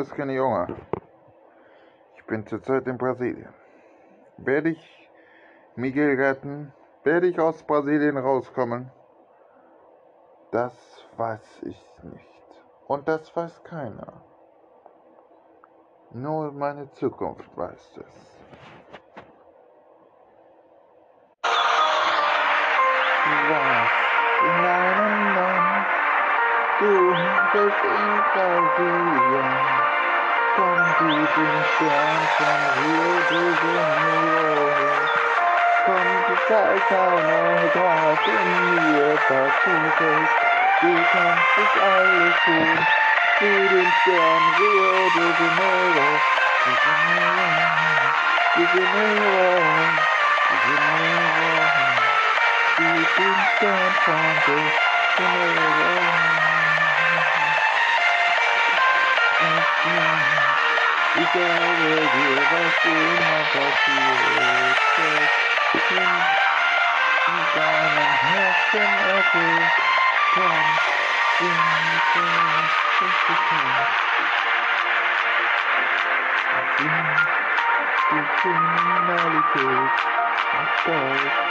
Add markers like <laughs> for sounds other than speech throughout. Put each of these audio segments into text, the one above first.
ist Kenny Junger. Ich bin zurzeit in Brasilien. Werde ich Miguel retten? Werde ich aus Brasilien rauskommen? Das weiß ich nicht. Und das weiß keiner. Nur meine Zukunft weiß es. Was in einem Land du bist in Brasilien, komm du den Stern von Rio de Janeiro. Komm, du zeigst eine Kraft in mir, passiert Du kannst es alles tun, für den Stern Rio de Janeiro. De Janeiro, de Janeiro, de Janeiro. Du den Stern von de Janeiro. Ich glaube dir, was immer passiert ist. In deinem Herzen erfüllt. Komm, sing mit uns, was du kannst. Sing die Kriminalität erfolgt.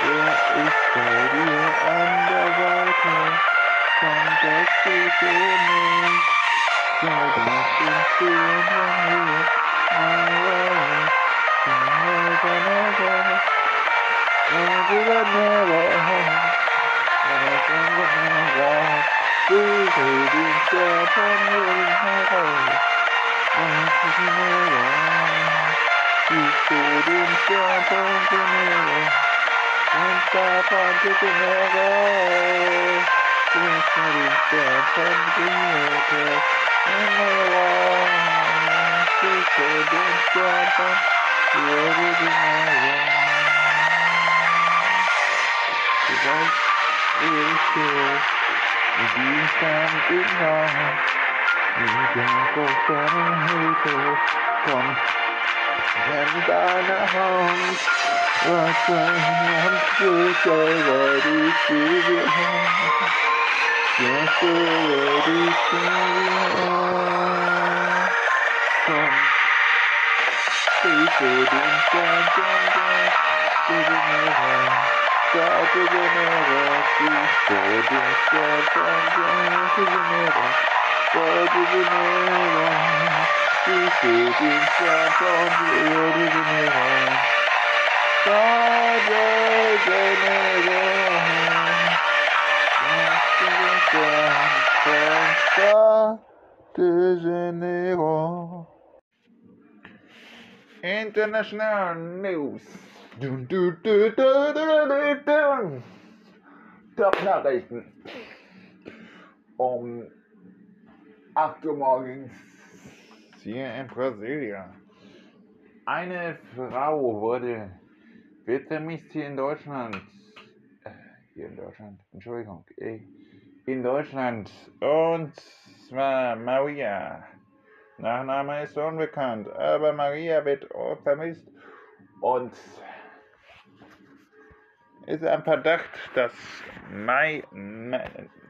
Zeig immer weiter und sieh den Stern hinter dir. Er ist bei dir an der Seite, kommt das Gute nicht. Sei das den Sturm von hier, never, never, never, never, never, never, Du sieh den Stern von hier heraus, never, Siehst du den Stern von Janeiro? Und davon zu Janeiro. Siehst du den Stern von Rio Janeiro? Siehst du den Stern von Rio de Janeiro? Du weißt, wie ich bin, mit diesem Stern genau. Mit dem Gott deine Hilfe, komm, nimm deine Hand. Was ein Hand werde ich dir Just werde ich dir Komm, ich will den Stern, Stern, Stern, zu den Meeren. Da zu den Meeren, siehst du den Stern, Stern, Stern, zu den Meeren. Da zu den Meeren, siehst du den Stern von Rio de Janeiro. Da de Janeiro. Da de Janeiro. International News. Du, du, du, du, du, du, du. Top-Nachrichten. Um 8 Uhr morgens hier in Brasilien. Eine Frau wurde wird vermisst hier in Deutschland. Hier in Deutschland, Entschuldigung. In Deutschland. Und zwar Maria. Nachname ist unbekannt, aber Maria wird vermisst. Und ist ein Verdacht, dass Mai,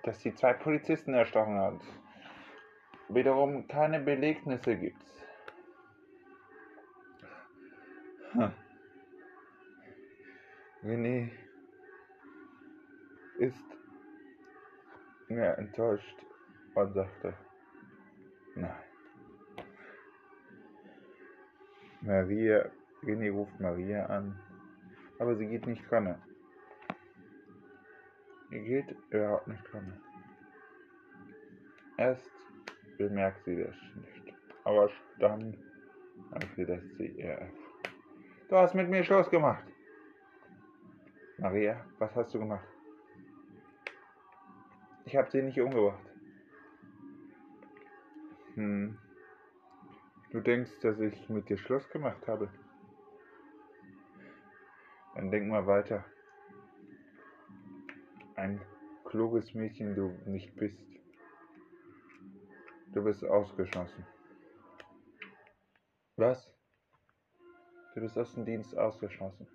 dass die zwei Polizisten erstochen hat. Wiederum keine Belegnisse gibt. Hm. René ist ja, enttäuscht und sagte, nein. Maria, René ruft Maria an, aber sie geht nicht ran. Sie geht überhaupt nicht ran. Erst bemerkt sie das nicht, aber dann erfährt sie ihr. Du hast mit mir Schluss gemacht. Maria, was hast du gemacht? Ich habe sie nicht umgebracht. Hm. Du denkst, dass ich mit dir Schluss gemacht habe? Dann denk mal weiter. Ein kluges Mädchen du nicht bist. Du bist ausgeschlossen. Was? Du bist aus dem Dienst ausgeschlossen.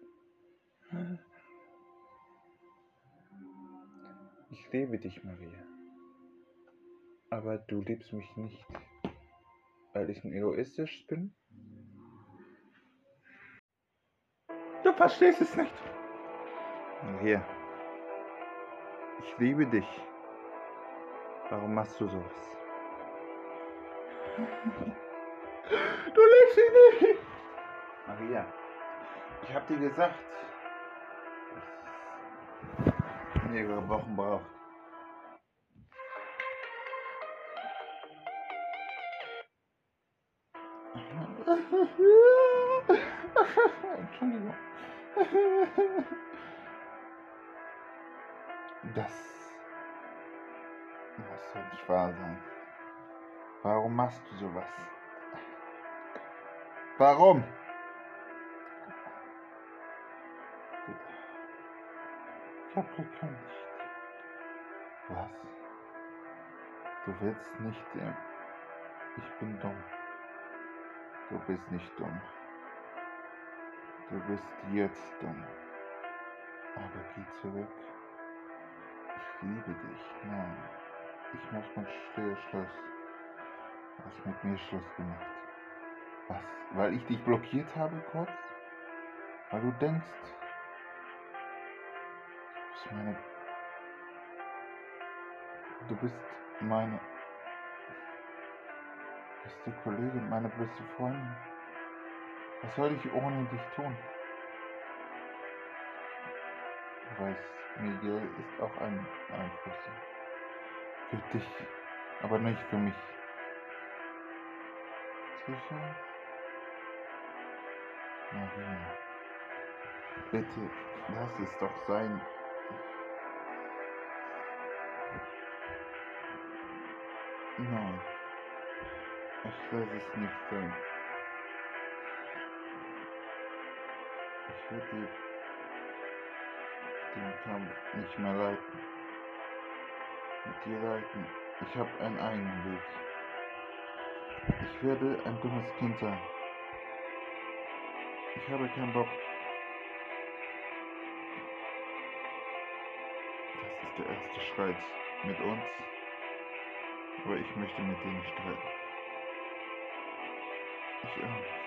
Ich liebe dich, Maria. Aber du liebst mich nicht, weil ich ein egoistisch bin? Du verstehst es nicht. Maria, ich liebe dich. Warum machst du sowas? Du liebst ihn nicht. Maria, ich hab dir gesagt, mehrere Wochen braucht. Entschuldigung. Das muss doch nicht wahr sein. Warum machst du sowas? Warum? Ich hab gekündigt. Was? Du willst nicht. Ähm, ich bin dumm. Du bist nicht dumm. Du bist jetzt dumm. Aber geh zurück. Ich liebe dich. Nein. Ich mach mit dir Schluss. Du hast mit mir Schluss gemacht. Was? Weil ich dich blockiert habe kurz? Weil du denkst, du bist meine. Du bist meine beste Kollegin, meine beste Freundin. Was soll ich ohne dich tun? Du weißt, Miguel ist auch ein Einfluss. Für dich, aber nicht für mich. Sicher? Maria, bitte, lass es doch sein. Nein, ich lasse es nicht sein. Ich würde den Kampf nicht mehr leiten. Mit dir leiten. Ich habe einen eigenen Weg. Ich werde ein dummes Kind sein. Ich habe keinen Bock. Das ist der erste Streit mit uns. Aber ich möchte mit nicht streiten. Ich auch nicht.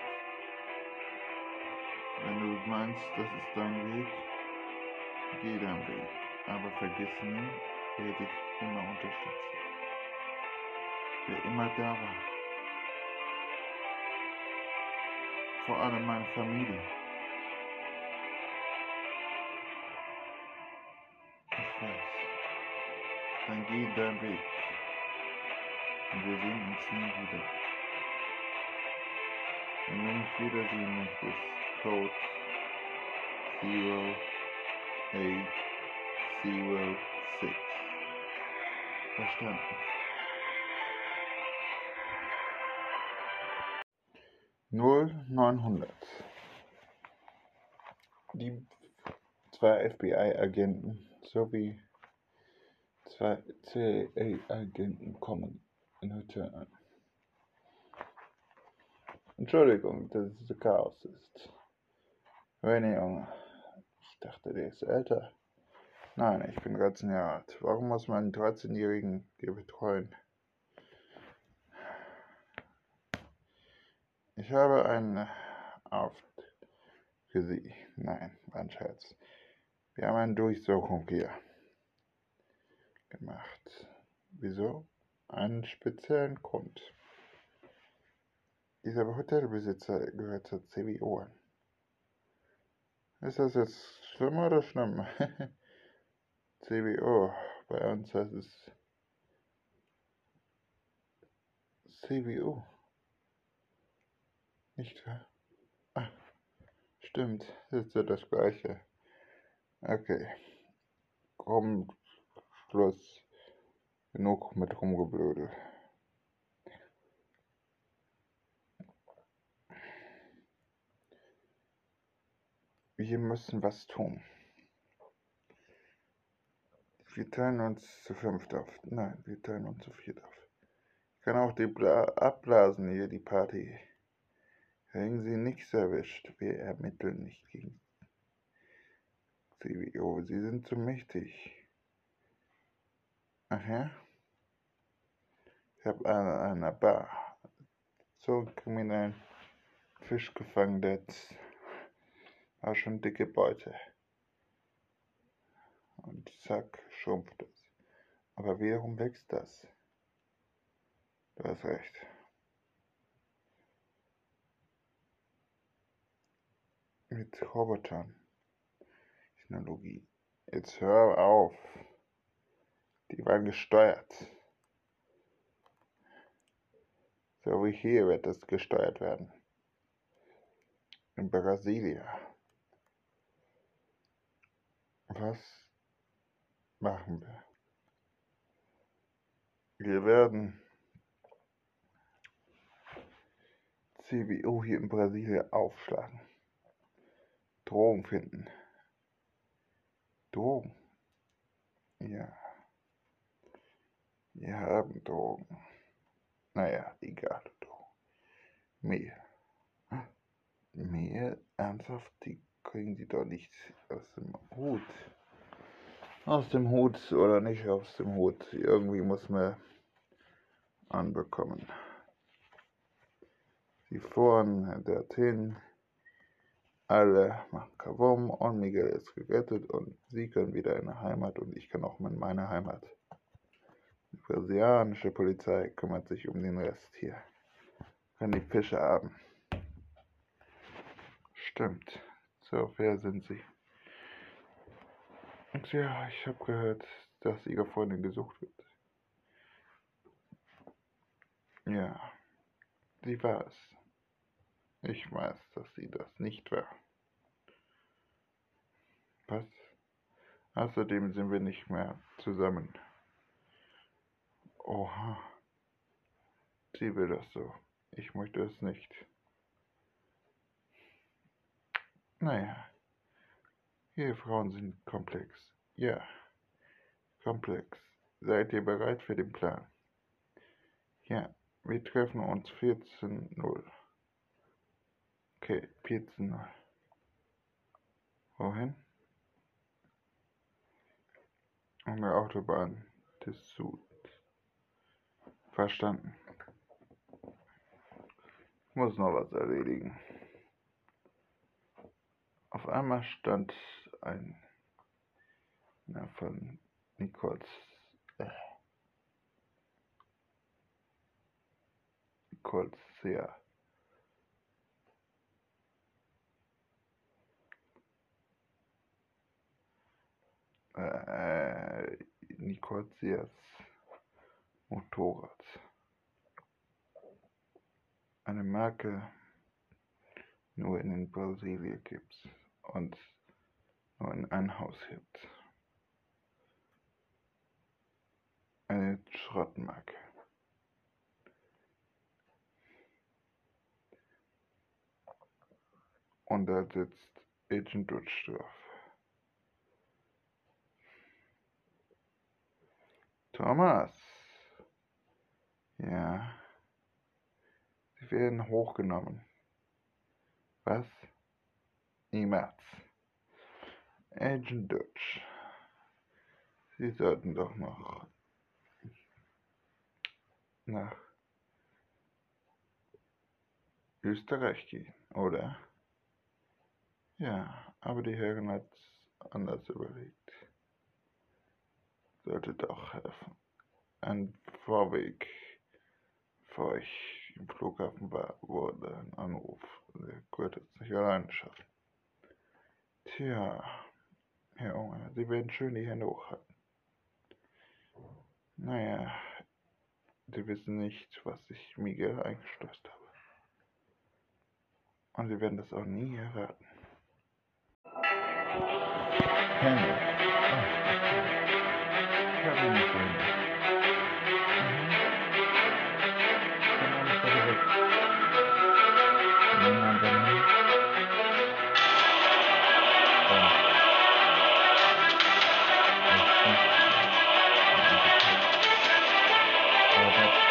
Wenn du meinst, das ist dein Weg, geh deinen Weg. Aber vergiss nie, wer dich immer unterstützt. Wer immer da war. Vor allem meine Familie. Ich weiß. Dann geh deinen Weg. Und wir sehen uns nie wieder. Wenn du mich wiedersehen möchtest, Code 0806. Verstanden. Null neunhundert. Die zwei FBI-Agenten sowie zwei CIA-Agenten kommen in an. Entschuldigung, dass es so Chaos ist. René Junge, ich dachte, der ist älter. Nein, ich bin 13 Jahre alt. Warum muss man einen 13-Jährigen hier betreuen? Ich habe einen Auftrag für Sie. Nein, ein Scherz. Wir haben eine Durchsuchung hier gemacht. Wieso? Einen speziellen Grund. Dieser Hotelbesitzer gehört zur CBO an. Ist das jetzt schlimm oder schlimm? <laughs> CBO. Bei uns heißt es CBO. Nicht wahr? Ah, stimmt. Ist ja das gleiche. Okay. Komm, Schluss. Genug mit rumgeblödel. Wir müssen was tun. Wir teilen uns zu fünft auf. Nein, wir teilen uns zu viert auf. Ich kann auch die Bla abblasen hier, die Party. Hängen Sie nichts erwischt. Wir ermitteln nicht gegen CBO. Sie sind zu mächtig. Ach ja? Ich habe an einer Bar so einen kriminellen Fisch gefangen, der war schon dicke Beute. Und zack, schrumpft es. Aber wiederum wächst das. Du hast recht. Mit Robotern. Technologie. Jetzt hör auf. Die waren gesteuert. So wie hier wird es gesteuert werden. In Brasilia. Was machen wir? Wir werden CBU hier in Brasilien aufschlagen. Drogen finden. Drogen. Ja. Wir haben Drogen. Naja, egal. Mehl. Mehl? Ernsthaft? Die kriegen sie doch nicht aus dem Hut. Aus dem Hut oder nicht aus dem Hut. Irgendwie muss man anbekommen. Sie fuhren dorthin. Alle machen Kavum und Miguel ist gerettet und sie können wieder in der Heimat und ich kann auch in meine Heimat. Die brasilianische Polizei kümmert sich um den Rest hier. Kann die Fische haben. Stimmt. So fair sind sie. Und ja, ich habe gehört, dass ihre Freundin gesucht wird. Ja, sie war es. Ich weiß, dass sie das nicht war. Was? Außerdem sind wir nicht mehr zusammen. Oha. Sie will das so. Ich möchte es nicht. Naja. Ihr Frauen sind komplex. Ja. Komplex. Seid ihr bereit für den Plan? Ja. Wir treffen uns 14.0. Okay, 14.0. Wohin? An der Autobahn des Süd. Verstanden. Ich muss noch was erledigen. Auf einmal stand ein na, von Nicoles äh, Nicoles sehr äh, Nicole Sears Motorrad. Eine Marke nur in Brasilien gibt und nur in ein Haus gibt. Eine Schrottmarke. Und da sitzt Agent Dutch drauf. Thomas. Ja. Sie werden hochgenommen. Was? Niemals. Agent Dutch. Sie sollten doch noch nach Österreich gehen, oder? Ja, aber die Herren hat anders überlegt sollte doch helfen. Ein Vorweg, bevor ich im Flughafen war, wurde ein Anruf. Der konnte es nicht alleine schaffen. Tja, Herr Unge, Sie werden schön die Hände hochhalten. Naja, Sie wissen nicht, was ich Miguel eingeschleust habe. Und Sie werden das auch nie erraten. Henry.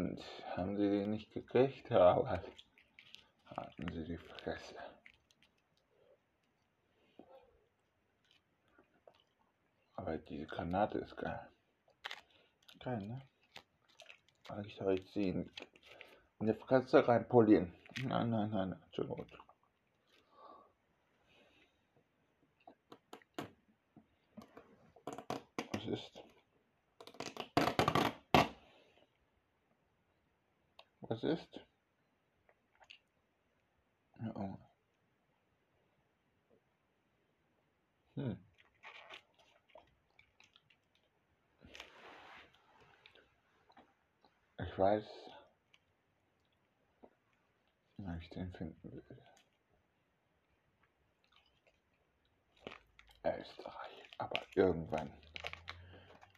Agent, haben Sie den nicht gekriegt, aber hatten Sie die Fresse. Aber diese Granate ist geil. Geil, ne? Eigentlich soll ich sie in die Fresse reinpolieren. Nein, nein, nein, nein, gut. Was ist? Was ist? Oh. Hm. Ich weiß, wie ich den finden will. Österreich, aber irgendwann,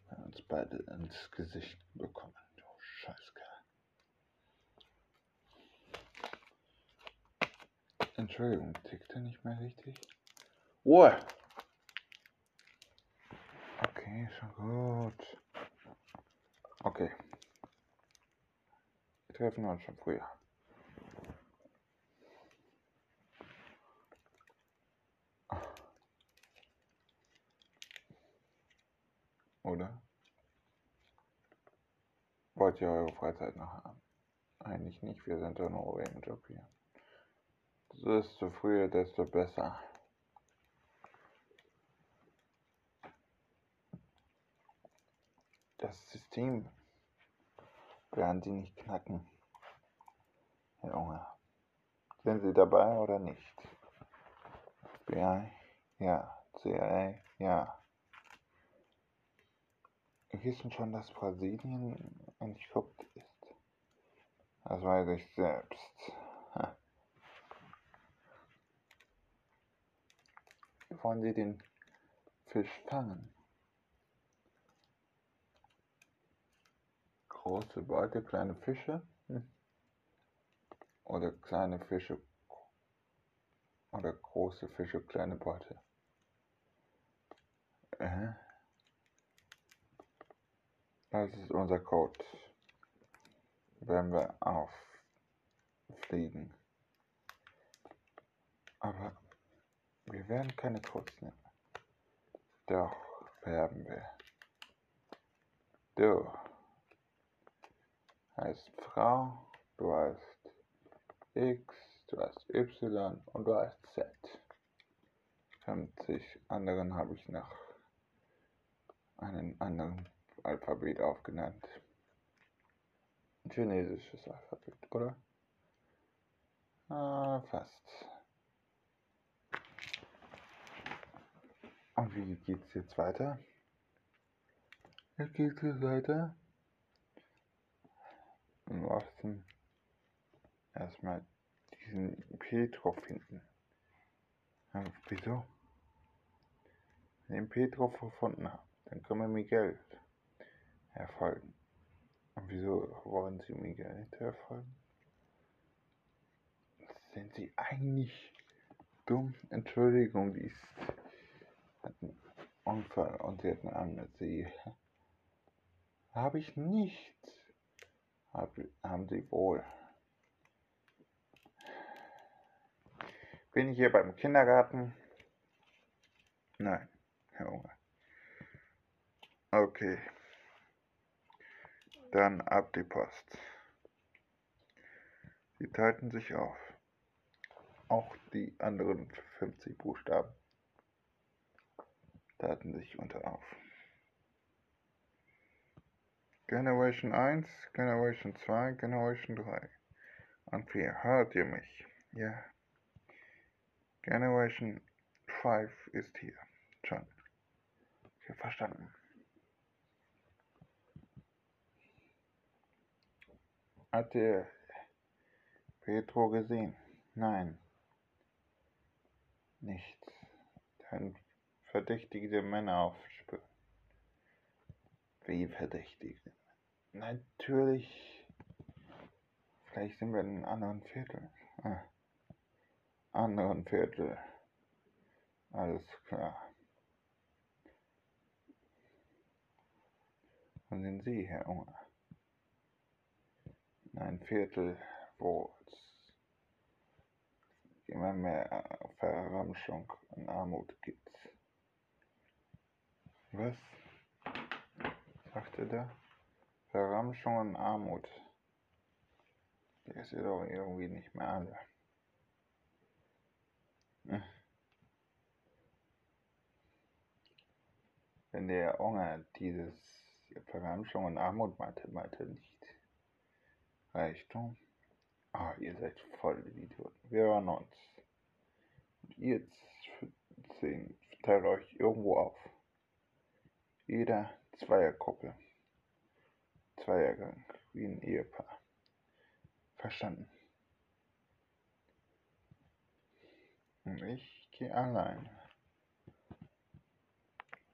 wenn uns beide ins Gesicht bekommen, du Scheißkerl. Entschuldigung, tickt er nicht mehr richtig? Ruhe! Okay, schon gut. Okay. Wir treffen uns schon früher. Oder? Wollt ihr eure Freizeit noch haben? Eigentlich nicht, wir sind doch nur wegen Job hier. Desto früher, desto besser. Das System werden Sie nicht knacken. Herr Junge. Sind Sie dabei oder nicht? FBI? Ja. CIA? Ja. Wir wissen schon, dass Brasilien entschuppt ist. Das weiß ich selbst. Ha. Wollen Sie den Fisch fangen? Große Beute, kleine Fische? Hm. Oder kleine Fische oder große Fische, kleine Beute? Äh. Das ist unser Code. Wenn wir auffliegen. Aber wir werden keine Codes nehmen. Doch, werden wir. Du heißt Frau, du heißt X, du heißt Y und du heißt Z. 50 anderen habe ich nach einem anderen Alphabet aufgenannt. Ein chinesisches Alphabet, oder? Ah, fast. Und wie geht's jetzt weiter? Jetzt geht's jetzt weiter. Im Osten erstmal diesen Petrov finden. Ja, wieso? Wenn ich den Petrov gefunden habe, dann können wir Miguel erfolgen. Und wieso wollen Sie Miguel nicht erfolgen? Sind Sie eigentlich dumm? Entschuldigung, die ist hat einen Unfall und sie hat eine Amnesie. Habe ich nicht. Hab, haben Sie wohl. Bin ich hier beim Kindergarten? Nein, Herr Junge. Okay. Dann ab die Post. Sie teilten sich auf. Auch die anderen 50 Buchstaben teilten sich unter auf. Generation 1, Generation 2, Generation 3 und 4. Hört ihr mich? Ja. Generation 5 ist hier. Schon. Okay, verstanden. Hat er Petro gesehen? Nein. Nichts. Dann verdächtige Männer aufspüren. Wie verdächtige? Natürlich. Vielleicht sind wir in einem anderen Viertel. Ah. Anderen Viertel. Alles klar. Wo sind Sie, Herr Unger? In ein Viertel, wo es immer mehr Verramschung und Armut gibt. Was? Sagte da? Verramschung und Armut. Der ist ja doch irgendwie nicht mehr alle. Hm. Wenn der Unger dieses Verramschung und Armut meinte, meinte nicht Reichtum. Ah, ihr seid voll Idioten. Wir hören uns. Und ihr zehn teilt euch irgendwo auf. Jeder Zweiergruppe. Zweiergang, wie ein Ehepaar. Verstanden. Und ich gehe allein.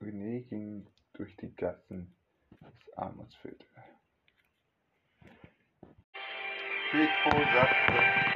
René ging durch die Gassen des Armutsviertels. Petro sagte,